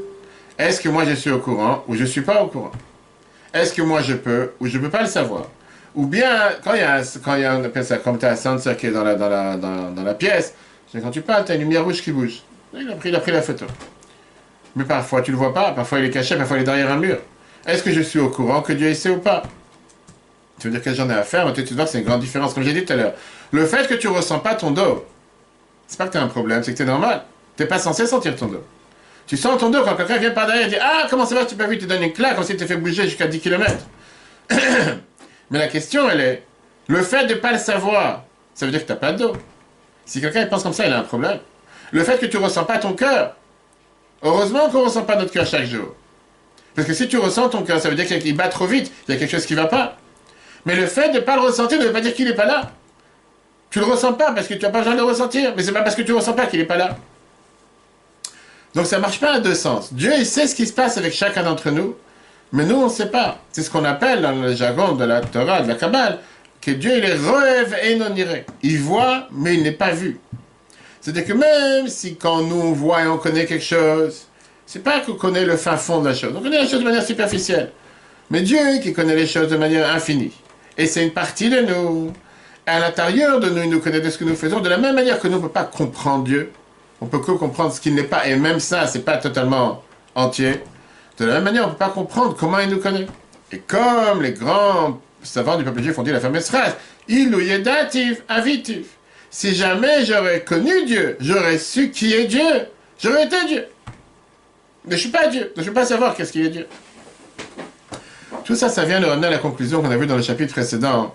Est-ce que moi je suis au courant ou je ne suis pas au courant? Est-ce que moi je peux ou je ne peux pas le savoir? Ou bien, quand il y a, quand il y a comme tu as un sensor qui est dans la, dans la, dans, la pièce, quand tu parles, tu as une lumière rouge qui bouge. Il a, pris, il a pris la photo. Mais parfois tu ne le vois pas, parfois il est caché, parfois il est derrière un mur. Est-ce que je suis au courant que Dieu sait ou pas? Tu veux dire que j'en ai à faire, tu vois que c'est une grande différence. Comme j'ai dit tout à l'heure, le fait que tu ne ressens pas ton dos, c'est pas que tu as un problème, c'est que c'est normal. Tu n'es pas censé sentir ton dos. Tu sens ton dos quand quelqu'un vient par derrière et dit Ah, comment ça va, tu peux vu, tu donnes une claque, comme si tu fait bouger jusqu'à 10 km. [COUGHS] Mais la question, elle est le fait de ne pas le savoir, ça veut dire que tu n'as pas de dos. Si quelqu'un pense comme ça, il a un problème. Le fait que tu ne ressens pas ton cœur, heureusement qu'on ne ressent pas notre cœur chaque jour. Parce que si tu ressens ton cœur, ça veut dire qu'il bat trop vite, il y a quelque chose qui ne va pas. Mais le fait de ne pas le ressentir ne veut pas dire qu'il n'est pas là. Tu le ressens pas parce que tu n'as pas besoin de le ressentir, mais c'est pas parce que tu ne ressens pas qu'il n'est pas là. Donc ça marche pas à deux sens. Dieu, il sait ce qui se passe avec chacun d'entre nous, mais nous, on ne sait pas. C'est ce qu'on appelle dans le jargon de la Torah, de la Kabbale, que Dieu, il est rêve et non iré. Il voit, mais il n'est pas vu. C'est-à-dire que même si quand nous on voit et on connaît quelque chose, c'est pas qu'on connaît le fin fond de la chose. On connaît la chose de manière superficielle. Mais Dieu qui connaît les choses de manière infinie. Et c'est une partie de nous à l'intérieur de nous, il nous connaît de ce que nous faisons. De la même manière que nous ne pouvons pas comprendre Dieu, on peut que comprendre ce qu'il n'est pas, et même ça, c'est pas totalement entier. De la même manière, on ne peut pas comprendre comment il nous connaît. Et comme les grands savants du peuple juif ont dit la fameuse phrase, il ou datif, avitif. Si jamais j'aurais connu Dieu, j'aurais su qui est Dieu, j'aurais été Dieu. Ne suis pas Dieu, je ne peux pas savoir qu'est-ce qu'il est Dieu. Tout ça, ça vient de ramener à la conclusion qu'on a vue dans le chapitre précédent,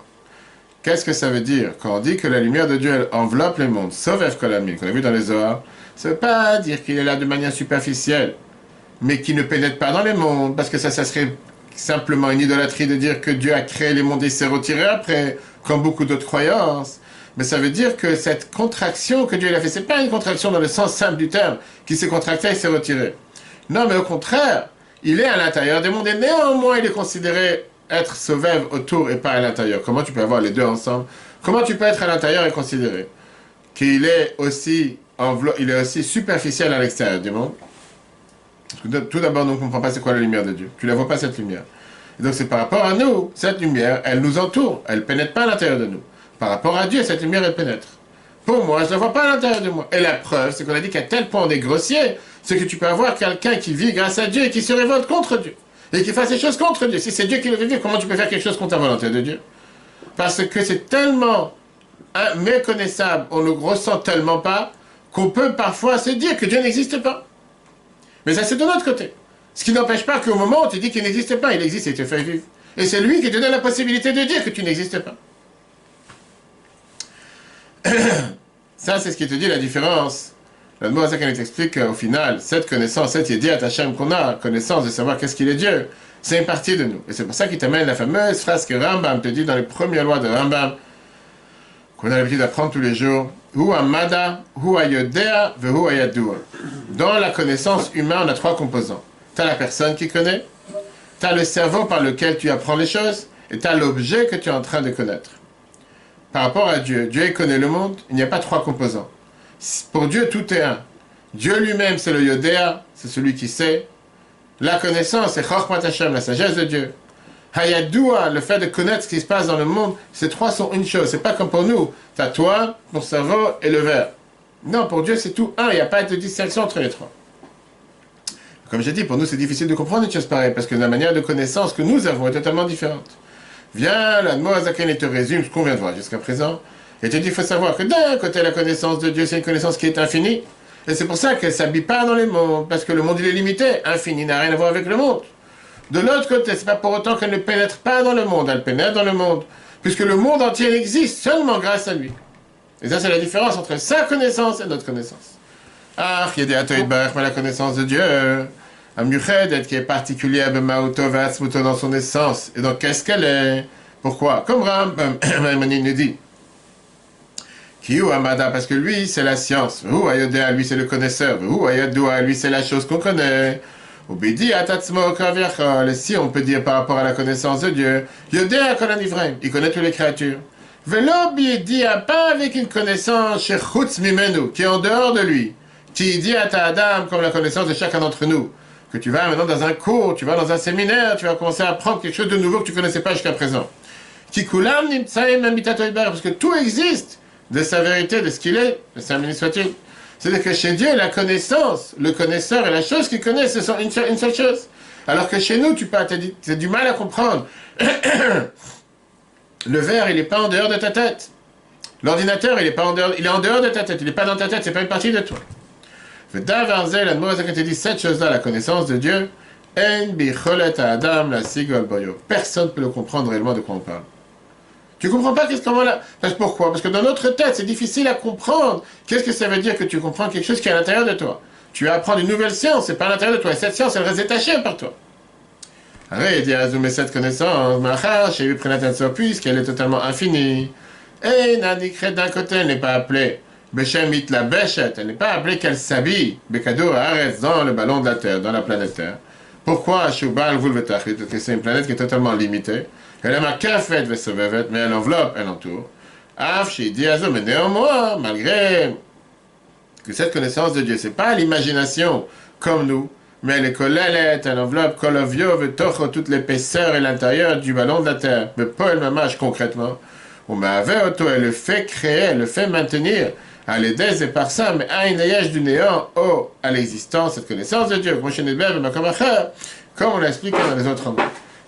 Qu'est-ce que ça veut dire? Quand on dit que la lumière de Dieu enveloppe les mondes, sauf Efkolamim, qu'on a vu dans les Zohar, ça ne veut pas dire qu'il est là de manière superficielle, mais qu'il ne pénètre pas dans les mondes, parce que ça, ça serait simplement une idolâtrie de dire que Dieu a créé les mondes et s'est retiré après, comme beaucoup d'autres croyances. Mais ça veut dire que cette contraction que Dieu a fait, c'est pas une contraction dans le sens simple du terme, qui s'est contracté et s'est retiré. Non, mais au contraire, il est à l'intérieur des mondes et néanmoins il est considéré être sauvève autour et pas à l'intérieur. Comment tu peux avoir les deux ensemble? Comment tu peux être à l'intérieur et considérer qu'il est aussi il est aussi superficiel à l'extérieur du monde? Tout d'abord, on ne comprend pas c'est quoi la lumière de Dieu. Tu ne la vois pas cette lumière. Et donc c'est par rapport à nous, cette lumière, elle nous entoure, elle pénètre pas à l'intérieur de nous. Par rapport à Dieu, cette lumière, elle pénètre. Pour moi, je ne la vois pas à l'intérieur de moi. Et la preuve, c'est qu'on a dit qu'à tel point on est grossier, c'est que tu peux avoir quelqu'un qui vit grâce à Dieu et qui se révolte contre Dieu et qu'il fasse des choses contre Dieu. Si c'est Dieu qui le fait vivre, comment tu peux faire quelque chose contre la volonté de Dieu? Parce que c'est tellement méconnaissable, on ne ressent tellement pas, qu'on peut parfois se dire que Dieu n'existe pas. Mais ça, c'est de l'autre côté. Ce qui n'empêche pas qu'au moment où tu dis qu'il n'existe pas, il existe et te fait vivre. Et c'est lui qui te donne la possibilité de dire que tu n'existes pas. [COUGHS] Ça, c'est ce qui te dit la différence la elle explique qu'au final, cette connaissance, cette idée Hachem qu'on a, connaissance de savoir qu'est-ce qu'il est Dieu, c'est une partie de nous. Et c'est pour ça qu'il t'amène la fameuse phrase que Rambam te dit dans les premières lois de Rambam, qu'on a l'habitude d'apprendre tous les jours. Dans la connaissance humaine, on a trois composants. Tu as la personne qui connaît, tu as le cerveau par lequel tu apprends les choses, et tu as l'objet que tu es en train de connaître. Par rapport à Dieu, Dieu connaît le monde, il n'y a pas trois composants. Pour Dieu, tout est un. Dieu lui-même, c'est le Yodéa, c'est celui qui sait. La connaissance, c'est Hashem, la sagesse de Dieu. Hayadoua, le fait de connaître ce qui se passe dans le monde, ces trois sont une chose. C'est pas comme pour nous. T'as toi, ton cerveau et le verre. Non, pour Dieu, c'est tout un. Il n'y a pas de distinction entre les trois. Comme j'ai dit, pour nous, c'est difficile de comprendre une chose pareille, parce que la manière de connaissance que nous avons est totalement différente. Viens, la Moazaken et te résume ce qu'on vient de voir jusqu'à présent. Et te dit, il faut savoir que d'un côté, la connaissance de Dieu, c'est une connaissance qui est infinie. Et c'est pour ça qu'elle ne s'habille pas dans les mondes, parce que le monde, il est limité. Infini n'a rien à voir avec le monde. De l'autre côté, c'est pas pour autant qu'elle ne pénètre pas dans le monde, elle pénètre dans le monde, puisque le monde entier existe seulement grâce à lui. Et ça, c'est la différence entre sa connaissance et notre connaissance. Ah, il y a des Atoïd mais la connaissance de Dieu, un Muched, qui est particulier à Bemaouto, dans son essence. Et donc, qu'est-ce qu'elle est? Pourquoi? Comme Ram [COUGHS] nous dit. Kiyu Amada, parce que lui, c'est la science. Ou Ayodea, lui, c'est le connaisseur. Ou Ayodua, lui, c'est la chose qu'on connaît. Obédi atatsmo kaviachol. Si on peut dire par rapport à la connaissance de Dieu, Yodea kolanivraim, il connaît toutes les créatures. Velo dit pas avec une connaissance chez Mimenu, qui est en dehors de lui. Qui dit à ta Adam comme la connaissance de chacun d'entre nous. Que tu vas maintenant dans un cours, tu vas dans un séminaire, tu vas commencer à apprendre quelque chose de nouveau que tu ne connaissais pas jusqu'à présent. Kikulam nimtsaim parce que tout existe de sa vérité, de ce qu'il est, de sa soit-il. C'est-à-dire que chez Dieu, la connaissance, le connaisseur et la chose qu'il connaît, ce sont une, seule chose. Alors que chez nous, tu as du mal à comprendre. [COUGHS] le verre, il n'est pas en dehors de ta tête. L'ordinateur, il est pas en dehors, il est en dehors de ta tête, il n'est pas dans ta tête, c'est pas une partie de toi. La dit cette chose-là, la connaissance de Dieu, Personne ne peut le comprendre réellement de quoi on parle. Tu comprends pas qu'est-ce qu'on là? Parce pourquoi? Parce que dans notre tête, c'est difficile à comprendre. Qu'est-ce que ça veut dire que tu comprends quelque chose qui est à l'intérieur de toi? Tu vas apprendre une nouvelle science, c'est pas à l'intérieur de toi. Et cette science, elle reste détachée par toi. Alors, il dit Azumé cette connaissance, j'ai eu puisqu'elle est totalement infinie. Et Nadikret d'un côté, elle n'est pas appelée Beshemit la Beshet, elle n'est pas appelée qu'elle s'habille, Bekado reste dans le ballon de la Terre, dans la planète Terre. Pourquoi Shubal Vulvetachit Parce que c'est une planète qui est totalement limitée. Elle a marqué mais elle enveloppe, elle entoure. mais néanmoins, malgré que cette connaissance de Dieu, c'est pas l'imagination comme nous, mais elle est collée, elle enveloppe, kolovio, tocho, toute l'épaisseur et l'intérieur du ballon de la terre. Mais pas elle mâche concrètement. On m'avait auto, elle le fait créer, elle le fait maintenir. À l'aider et par ça, mais à une du néant, oh, à l'existence, cette connaissance de Dieu. Comme on l'a expliqué dans les autres mots.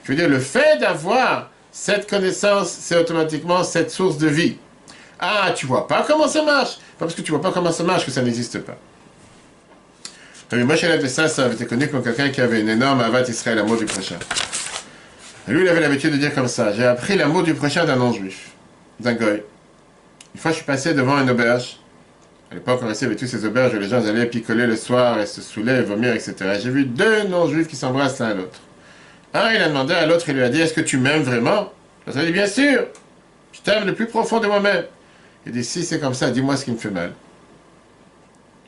Je veux dire, le fait d'avoir cette connaissance, c'est automatiquement cette source de vie. Ah, tu vois pas comment ça marche Pas parce que tu vois pas comment ça marche que ça n'existe pas. Chez de ça, avait été connu comme quelqu'un qui avait une énorme avat Israël, l'amour du prochain. Lui, il avait l'habitude de dire comme ça J'ai appris l'amour du prochain d'un non-juif, d'un goy. Une fois, je suis passé devant une auberge. À l'époque, on restait avec tous ces auberges où les gens allaient picoler le soir et se saouler, vomir, etc. J'ai vu deux non-juifs qui s'embrassent l'un à l'autre. Un, il a demandé à l'autre, il lui a dit, est-ce que tu m'aimes vraiment? L'autre a dit, bien sûr, je t'aime le plus profond de moi-même. Il dit, si c'est comme ça, dis-moi ce qui me fait mal.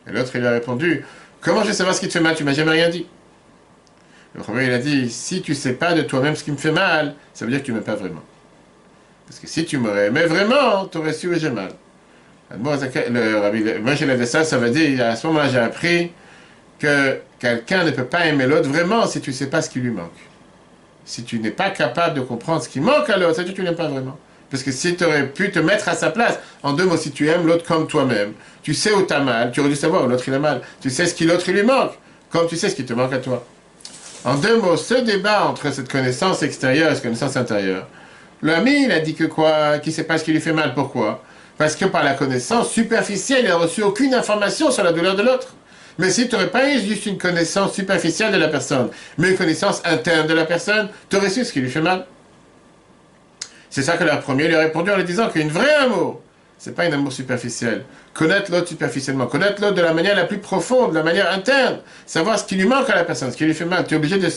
Et l'autre, il lui a répondu, comment je vais savoir ce qui te fait mal? Tu m'as jamais rien dit. Le premier, il a dit, si tu sais pas de toi-même ce qui me fait mal, ça veut dire que tu m'aimes pas vraiment. Parce que si tu m'aurais aimé vraiment, tu aurais su où j'ai mal. Moi, j'ai dit ça, ça veut dire, à ce moment-là, j'ai appris que quelqu'un ne peut pas aimer l'autre vraiment si tu ne sais pas ce qui lui manque si tu n'es pas capable de comprendre ce qui manque à l'autre, ça veut dire que tu n'aimes pas vraiment. Parce que si tu aurais pu te mettre à sa place, en deux mots, si tu aimes l'autre comme toi-même, tu sais où tu as mal, tu aurais dû savoir où l'autre il a mal, tu sais ce qui l'autre lui manque, comme tu sais ce qui te manque à toi. En deux mots, ce débat entre cette connaissance extérieure et cette connaissance intérieure, l'ami, il a dit que quoi Qu'il ne sait pas ce qui lui fait mal. Pourquoi? Parce que par la connaissance superficielle, il n'a reçu aucune information sur la douleur de l'autre. Mais si tu n'aurais pas eu juste une connaissance superficielle de la personne, mais une connaissance interne de la personne, tu aurais su ce qui lui fait mal. C'est ça que leur premier lui a répondu en lui disant qu'une vraie amour, c'est pas un amour superficiel. Connaître l'autre superficiellement, connaître l'autre de la manière la plus profonde, de la manière interne, savoir ce qui lui manque à la personne, ce qui lui fait mal. Tu es obligé de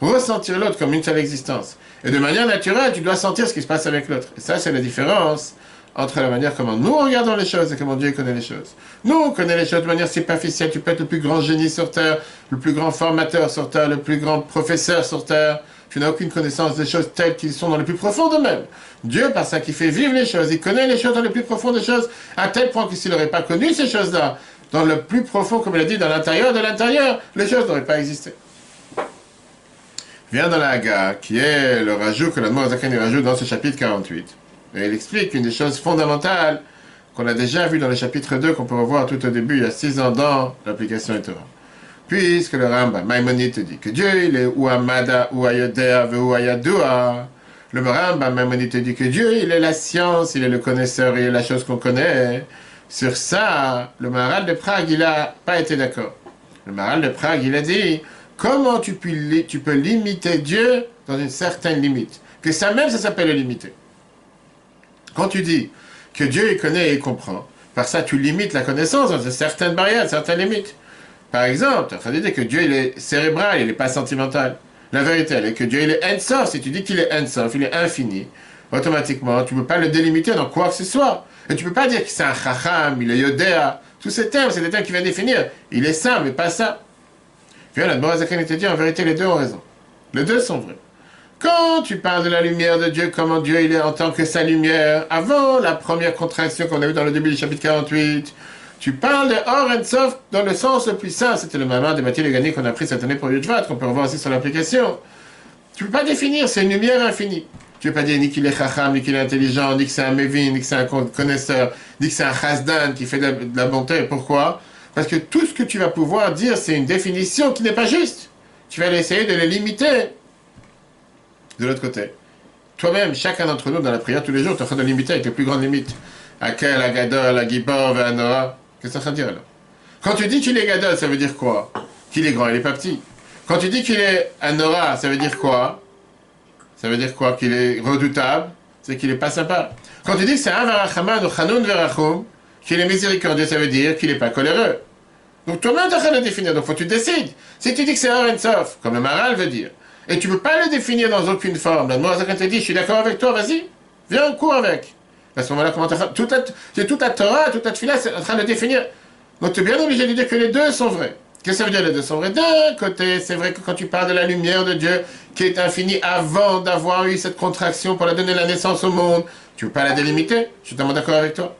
ressentir l'autre comme une seule existence. Et de manière naturelle, tu dois sentir ce qui se passe avec l'autre. Et ça, c'est la différence entre la manière comment nous regardons les choses et comment Dieu connaît les choses. Nous, on connaît les choses de manière superficielle. Tu peux être le plus grand génie sur Terre, le plus grand formateur sur Terre, le plus grand professeur sur Terre. Tu n'as aucune connaissance des choses telles qu'ils sont dans le plus profond d'eux-mêmes. Dieu, par ça, qui fait vivre les choses, il connaît les choses dans le plus profond des choses, à tel point que s'il n'aurait pas connu ces choses-là, dans le plus profond, comme il a dit, dans l'intérieur de l'intérieur, les choses n'auraient pas existé. Vient dans la Haga, qui est le rajout que la Zakan rajoute dans ce chapitre 48. Et il explique une des choses fondamentales qu'on a déjà vu dans le chapitre 2, qu'on peut revoir tout au début, il y a six ans dans l'application Torah. Puisque le Rambam, Maïmonide dit que Dieu, il est ou Amada, ou Ayodea, ou Ayadua. Le Rambam, Maïmonide dit que Dieu, il est la science, il est le connaisseur, il est la chose qu'on connaît. Sur ça, le Maharal de Prague, il n'a pas été d'accord. Le Maharal de Prague, il a dit, comment tu peux, limiter Dieu dans une certaine limite? Que ça même, ça s'appelle le limiter. Quand tu dis que Dieu il connaît et il comprend, par ça tu limites la connaissance dans certaines barrières, certaines limites. Par exemple, tu as dire que Dieu il est cérébral, il n'est pas sentimental. La vérité, elle est que Dieu il est ensof. Si tu dis qu'il est ensof, il est infini, automatiquement, tu ne peux pas le délimiter dans quoi que ce soit. Et tu ne peux pas dire que c'est un chacham, il est yodéa. Tous ces termes, c'est des termes qui viennent définir. Il est ça, mais pas ça. Puis la Morazakan te dit, en vérité, les deux ont raison. Les deux sont vrais. Quand tu parles de la lumière de Dieu, comment Dieu il est en tant que sa lumière, avant la première contraction qu'on a vue dans le début du chapitre 48, tu parles de Or and Soft dans le sens le plus simple. C'était le maman de Mathilde Gagné qu'on a pris cette année pour Yudvat, qu'on peut revoir aussi sur l'application. Tu ne peux pas définir, c'est une lumière infinie. Tu ne peux pas dire ni qu'il est chacham, ni qu'il est intelligent, ni que c'est un mévin, ni que c'est un connaisseur, ni que c'est un chasdan qui fait de la, bonté. Pourquoi? Parce que tout ce que tu vas pouvoir dire, c'est une définition qui n'est pas juste. Tu vas essayer de les limiter. De l'autre côté, toi-même, chacun d'entre nous dans la prière tous les jours, tu es en train de limiter avec les plus grandes limites. Akel, Agadol, Agibor, Noah. Qu'est-ce que ça veut dire là Quand tu dis qu'il est Gadol, ça veut dire quoi? Qu'il est grand, il n'est pas petit. Quand tu dis qu'il est Anora, ça veut dire quoi? Ça veut dire quoi? Qu'il est redoutable? C'est qu'il n'est pas sympa. Quand tu dis que c'est un Varachaman ou Chanoun Verachum, qu'il est miséricordieux, ça veut dire qu'il n'est pas coléreux. Donc toi-même, tu as de définir. Donc faut que tu décides. Si tu dis que c'est un comme le Maral veut dire, et tu ne peux pas le définir dans aucune forme, la quand te dit, je suis d'accord avec toi, vas-y, viens, cours avec. À ce moment-là, comment toute la, c'est toute la Torah, toute la Tfila, c'est en train de définir. Donc tu es bien obligé de dire que les deux sont vrais. Qu'est-ce que ça veut dire les deux sont vrais D'un côté, c'est vrai que quand tu parles de la lumière de Dieu qui est infinie avant d'avoir eu cette contraction pour la donner la naissance au monde, tu ne peux pas la délimiter. Je suis totalement d'accord avec toi.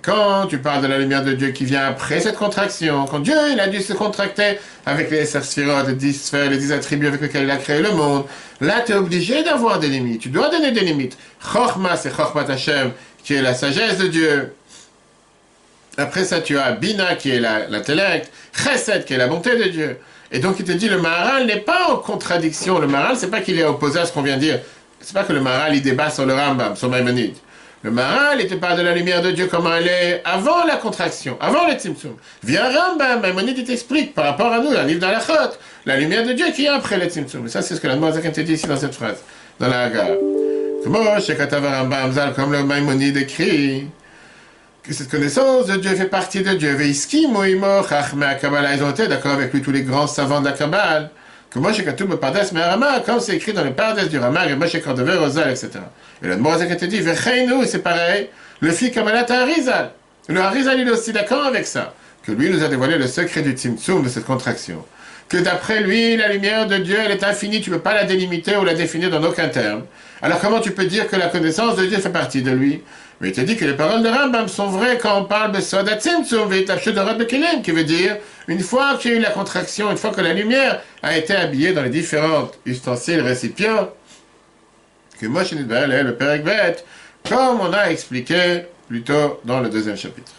Quand tu parles de la lumière de Dieu qui vient après cette contraction, quand Dieu il a dû se contracter avec les sphérotes, les dix sphères, les dix attributs avec lesquels il a créé le monde, là tu es obligé d'avoir des limites. Tu dois donner des limites. Chorma, c'est Chorma Hashem, qui est la sagesse de Dieu. Après ça, tu as Bina, qui est l'intellect, Chesed, qui est la bonté de Dieu. Et donc il te dit, le Maharal n'est pas en contradiction. Le Maharal, c'est pas qu'il est opposé à ce qu'on vient de dire. C'est pas que le Maharal, il débat sur le Rambam, sur Maïmonide. Le Maharal, il te parle de la lumière de Dieu, comment elle est avant la contraction, avant le Tzimtzum. Viens Rambam, Maïmonide, t'explique par rapport à nous, la livre d'Alachot, la lumière de Dieu qui est après le Tzimtzum. Et ça, c'est ce que la Moazak te dit ici dans cette phrase, dans la Hagar. Comme le Maïmonide écrit, que cette connaissance de Dieu fait partie de Dieu. Ils ont été d'accord avec lui, tous les grands savants de la Kabbale que Moshe Katoub Pardes Merama, comme c'est écrit dans le Pardes du Rama, et Moshe Kordover, Rosal, etc. Et le Moazek a dit, Vecheinu, c'est pareil, le fils Kamalat Harizal. Le Harizal, il est aussi d'accord avec ça, que lui nous a dévoilé le secret du Tzimtzum, de cette contraction. Que d'après lui, la lumière de Dieu, elle est infinie, tu ne peux pas la délimiter ou la définir dans aucun terme. Alors comment tu peux dire que la connaissance de Dieu fait partie de lui? Mais il te dit que les paroles de Rambam sont vraies quand on parle de Soda Tzimtzum, de qui veut dire, une fois qu'il y a eu la contraction, une fois que la lumière a été habillée dans les différents ustensiles, récipients, que Moshe Nidbael le Père Ekbet, comme on a expliqué plus tôt dans le deuxième chapitre.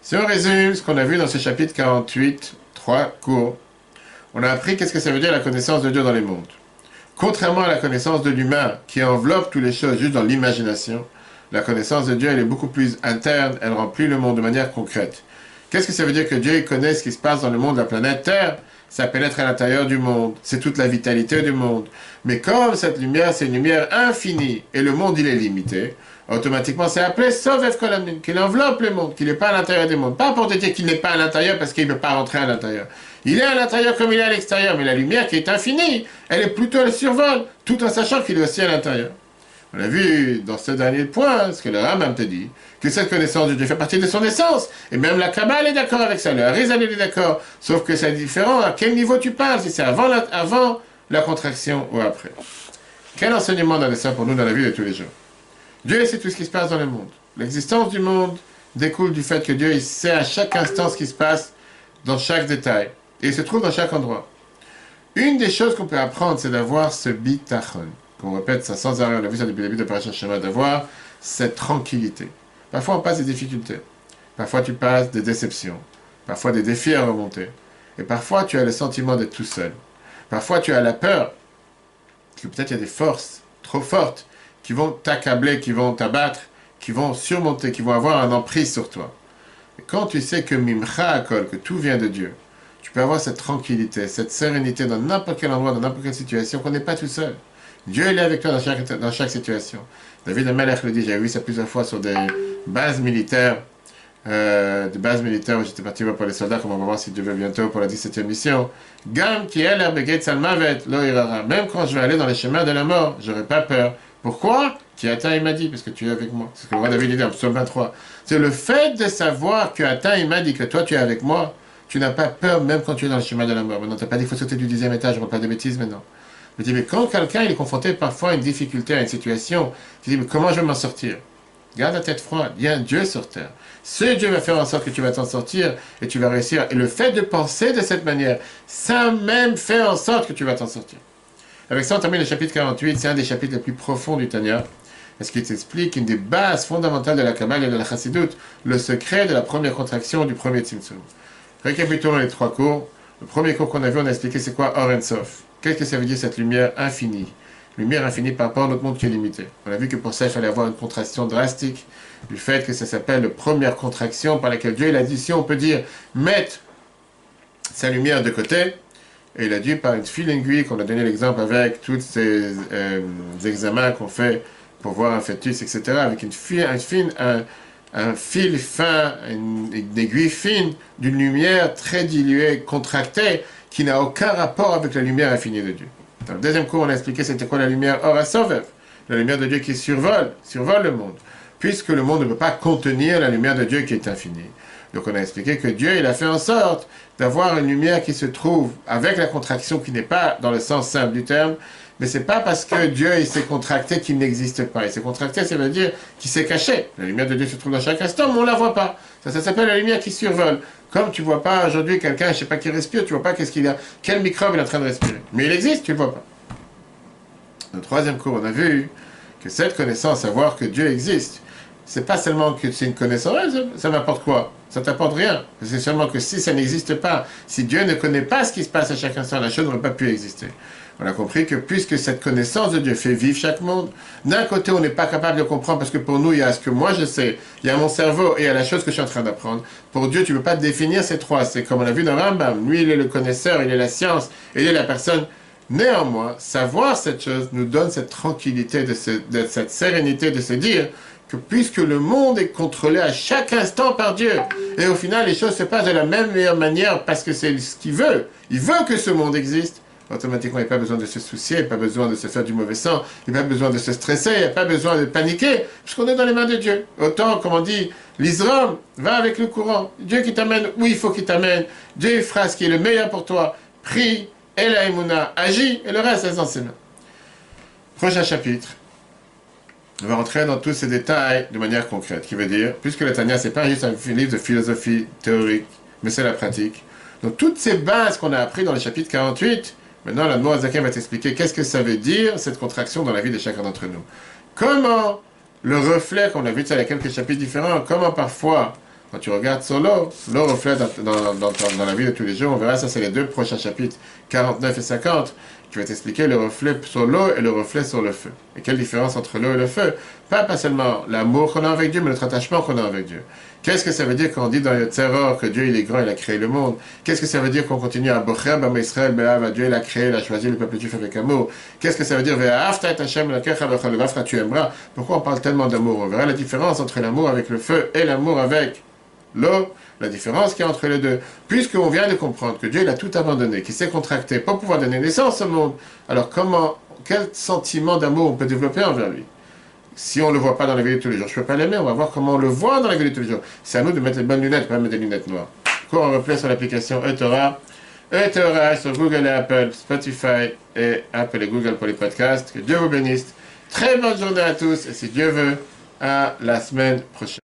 Si on résume ce qu'on a vu dans ce chapitre 48, trois cours, on a appris qu'est-ce que ça veut dire la connaissance de Dieu dans les mondes. Contrairement à la connaissance de l'humain qui enveloppe toutes les choses juste dans l'imagination, la connaissance de Dieu, elle est beaucoup plus interne, elle remplit le monde de manière concrète. Qu'est-ce que ça veut dire que Dieu connaît ce qui se passe dans le monde de la planète Terre? Ça pénètre à l'intérieur du monde, c'est toute la vitalité du monde. Mais comme cette lumière, c'est une lumière infinie, et le monde, il est limité, automatiquement, c'est appelé Sovef Kolamin, qu'il enveloppe le monde, qu'il n'est pas à l'intérieur du monde. Pas pour te dire qu'il n'est pas à l'intérieur parce qu'il ne peut pas rentrer à l'intérieur. Il est à l'intérieur comme il est à l'extérieur, mais la lumière qui est infinie, elle est plutôt le survol, tout en sachant qu'il est aussi à l'intérieur. On a vu dans ce dernier point, ce que le Rambam te dit, que cette connaissance de Dieu fait partie de son essence. Et même la Kabbale est d'accord avec ça, le Harizal est d'accord. Sauf que c'est différent à quel niveau tu parles, si c'est avant la, avant la contraction ou après? Quel enseignement dans ça pour nous dans la vie de tous les jours? Dieu sait tout ce qui se passe dans le monde. L'existence du monde, découle du fait que Dieu sait à chaque instant ce qui se passe dans chaque détail. Et il se trouve dans chaque endroit. Une des choses qu'on peut apprendre, c'est d'avoir ce bitachon. Qu'on répète ça sans arrêt, on a vu ça depuis le début de Parashat Shema, d'avoir cette tranquillité. Parfois on passe des difficultés. Parfois tu passes des déceptions. Parfois des défis à remonter. Et parfois tu as le sentiment d'être tout seul. Parfois tu as la peur que peut-être il y a des forces trop fortes qui vont t'accabler, qui vont t'abattre, qui vont surmonter, qui vont avoir un emprise sur toi. Et quand tu sais que Mimcha Akol, que tout vient de Dieu, tu peux avoir cette tranquillité, cette sérénité dans n'importe quel endroit, dans n'importe quelle situation, qu'on n'est pas tout seul. Dieu est avec toi dans chaque, dans chaque situation. David Amelech le dit, j'ai vu ça plusieurs fois sur des bases militaires, euh, des bases militaires où j'étais parti pour les soldats, comme on va voir si Dieu veut bientôt pour la 17e mission. Gam qui est Même quand je vais aller dans les chemins de la mort, j'aurai pas peur. Pourquoi? Qui atteint, il m'a dit, parce que tu es avec moi. C'est ce que le roi David dit en psaume 23. C'est le fait de savoir que atteint, il m'a dit que toi tu es avec moi. Tu n'as pas peur même quand tu es dans le chemin de la mort. Maintenant, tu n'as pas dit qu'il faut sauter du dixième étage, je ne pas de bêtises maintenant. Mais dis, mais quand quelqu'un est confronté parfois à une difficulté, à une situation, tu dis, mais comment je vais m'en sortir? Garde la tête froide, il y a un Dieu sur terre. Ce Dieu va faire en sorte que tu vas t'en sortir et tu vas réussir. Et le fait de penser de cette manière, ça même fait en sorte que tu vas t'en sortir. Avec ça, on termine le chapitre 48, c'est un des chapitres les plus profonds du Tanya, parce qu'il t'explique une des bases fondamentales de la Kabbalah et de la Chassidut, le secret de la première contraction du premier Tzimtzum. Récapitulons les trois cours. Le premier cours qu'on a vu, on a expliqué c'est quoi Or Sof. Qu'est-ce que ça veut dire cette lumière infinie? Lumière infinie par rapport à notre monde qui est limité. On a vu que pour ça, il fallait avoir une contraction drastique du fait que ça s'appelle la première contraction par laquelle Dieu, a dit, si on peut dire, mettre sa lumière de côté, et il a dit par une file aiguille, qu'on a donné l'exemple avec tous ces euh, examens qu'on fait pour voir un fœtus, etc., avec une, file, fine, un, fil fin, une, aiguille fine, d'une lumière très diluée, contractée, qui n'a aucun rapport avec la lumière infinie de Dieu. Dans le deuxième cours, on a expliqué c'était quoi la lumière Orasovev, la lumière de Dieu qui survole, survole le monde, puisque le monde ne peut pas contenir la lumière de Dieu qui est infinie. Donc on a expliqué que Dieu, il a fait en sorte d'avoir une lumière qui se trouve avec la contraction qui n'est pas dans le sens simple du terme, mais c'est pas parce que Dieu il s'est contracté qu'il n'existe pas. Il s'est contracté, ça veut dire qu'il s'est caché. La lumière de Dieu se trouve dans chaque instant, mais on la voit pas. Ça, s'appelle la lumière qui survole. Comme tu vois pas aujourd'hui quelqu'un, je sais pas qui respire, tu vois pas qu'est-ce qu'il a, quel microbe il est en train de respirer? Mais il existe, tu le vois pas. Dans le troisième cours, on a vu que cette connaissance, savoir que Dieu existe, c'est pas seulement que c'est une connaissance, ça, m'apporte quoi? Ça t'apporte rien. C'est seulement que si ça n'existe pas, si Dieu ne connaît pas ce qui se passe à chaque instant, la chose n'aurait pas pu exister. On a compris que puisque cette connaissance de Dieu fait vivre chaque monde, d'un côté, on n'est pas capable de comprendre parce que pour nous, il y a ce que moi je sais, il y a mon cerveau et il y a la chose que je suis en train d'apprendre. Pour Dieu, tu ne peux pas définir ces trois. C'est comme on a vu dans Rambam. Lui, il est le connaisseur, il est la science, il est la personne. Néanmoins, savoir cette chose nous donne cette tranquillité, de cette sérénité de se dire que puisque le monde est contrôlé à chaque instant par Dieu, et au final les choses se passent de la même manière parce que c'est ce qu'il veut, il veut que ce monde existe, automatiquement il n'y a pas besoin de se soucier, il n'y a pas besoin de se faire du mauvais sang, il n'y a pas besoin de se stresser, il n'y a pas besoin de paniquer, puisqu'on est dans les mains de Dieu. Autant, comme on dit, l'Israël va avec le courant. Dieu qui t'amène où il faut qu'il t'amène, Dieu fera ce qui est le meilleur pour toi, prie, et la agis, et le reste est dans ses mains. Prochain chapitre. On va rentrer dans tous ces détails de manière concrète, qui veut dire, puisque le Tanya, c'est pas juste un livre de philosophie théorique, mais c'est la pratique. Donc toutes ces bases qu'on a apprises dans le chapitre 48, maintenant la Zakem va t'expliquer qu'est-ce que ça veut dire, cette contraction dans la vie de chacun d'entre nous. Comment le reflet, qu'on a vu ça il y a quelques chapitres différents, comment parfois, quand tu regardes sur l'eau, l'eau reflète dans, dans, la vie de tous les jours, on verra ça, c'est les deux prochains chapitres, 49 et 50, qui va t'expliquer le reflet sur l'eau et le reflet sur le feu. Et quelle différence entre l'eau et le feu? Pas, pas seulement l'amour qu'on a avec Dieu, mais notre attachement qu'on a avec Dieu. Qu'est-ce que ça veut dire quand on dit dans le terror que Dieu il est grand, il a créé le monde? Qu'est-ce que ça veut dire qu'on continue à Bocher, Bam Israël, Dieu il a créé, il a choisi le peuple juif avec amour? Qu'est-ce que ça veut dire tu aimeras? Pourquoi on parle tellement d'amour On verra la différence entre l'amour avec le feu et l'amour avec l'eau la différence qu'il y a entre les deux. Puisqu'on vient de comprendre que Dieu il a tout abandonné, qu'il s'est contracté pour pouvoir donner naissance au monde, alors comment, quel sentiment d'amour on peut développer envers lui? Si on ne le voit pas dans la vie de tous les jours, je ne peux pas l'aimer, on va voir comment on le voit dans la vie de tous les jours. C'est à nous de mettre les bonnes lunettes, pas mettre des lunettes noires. Cours en replay sur l'application eTorah. eTorah sur Google et Apple, Spotify et Apple et Google pour les podcasts. Que Dieu vous bénisse. Très bonne journée à tous et si Dieu veut, à la semaine prochaine.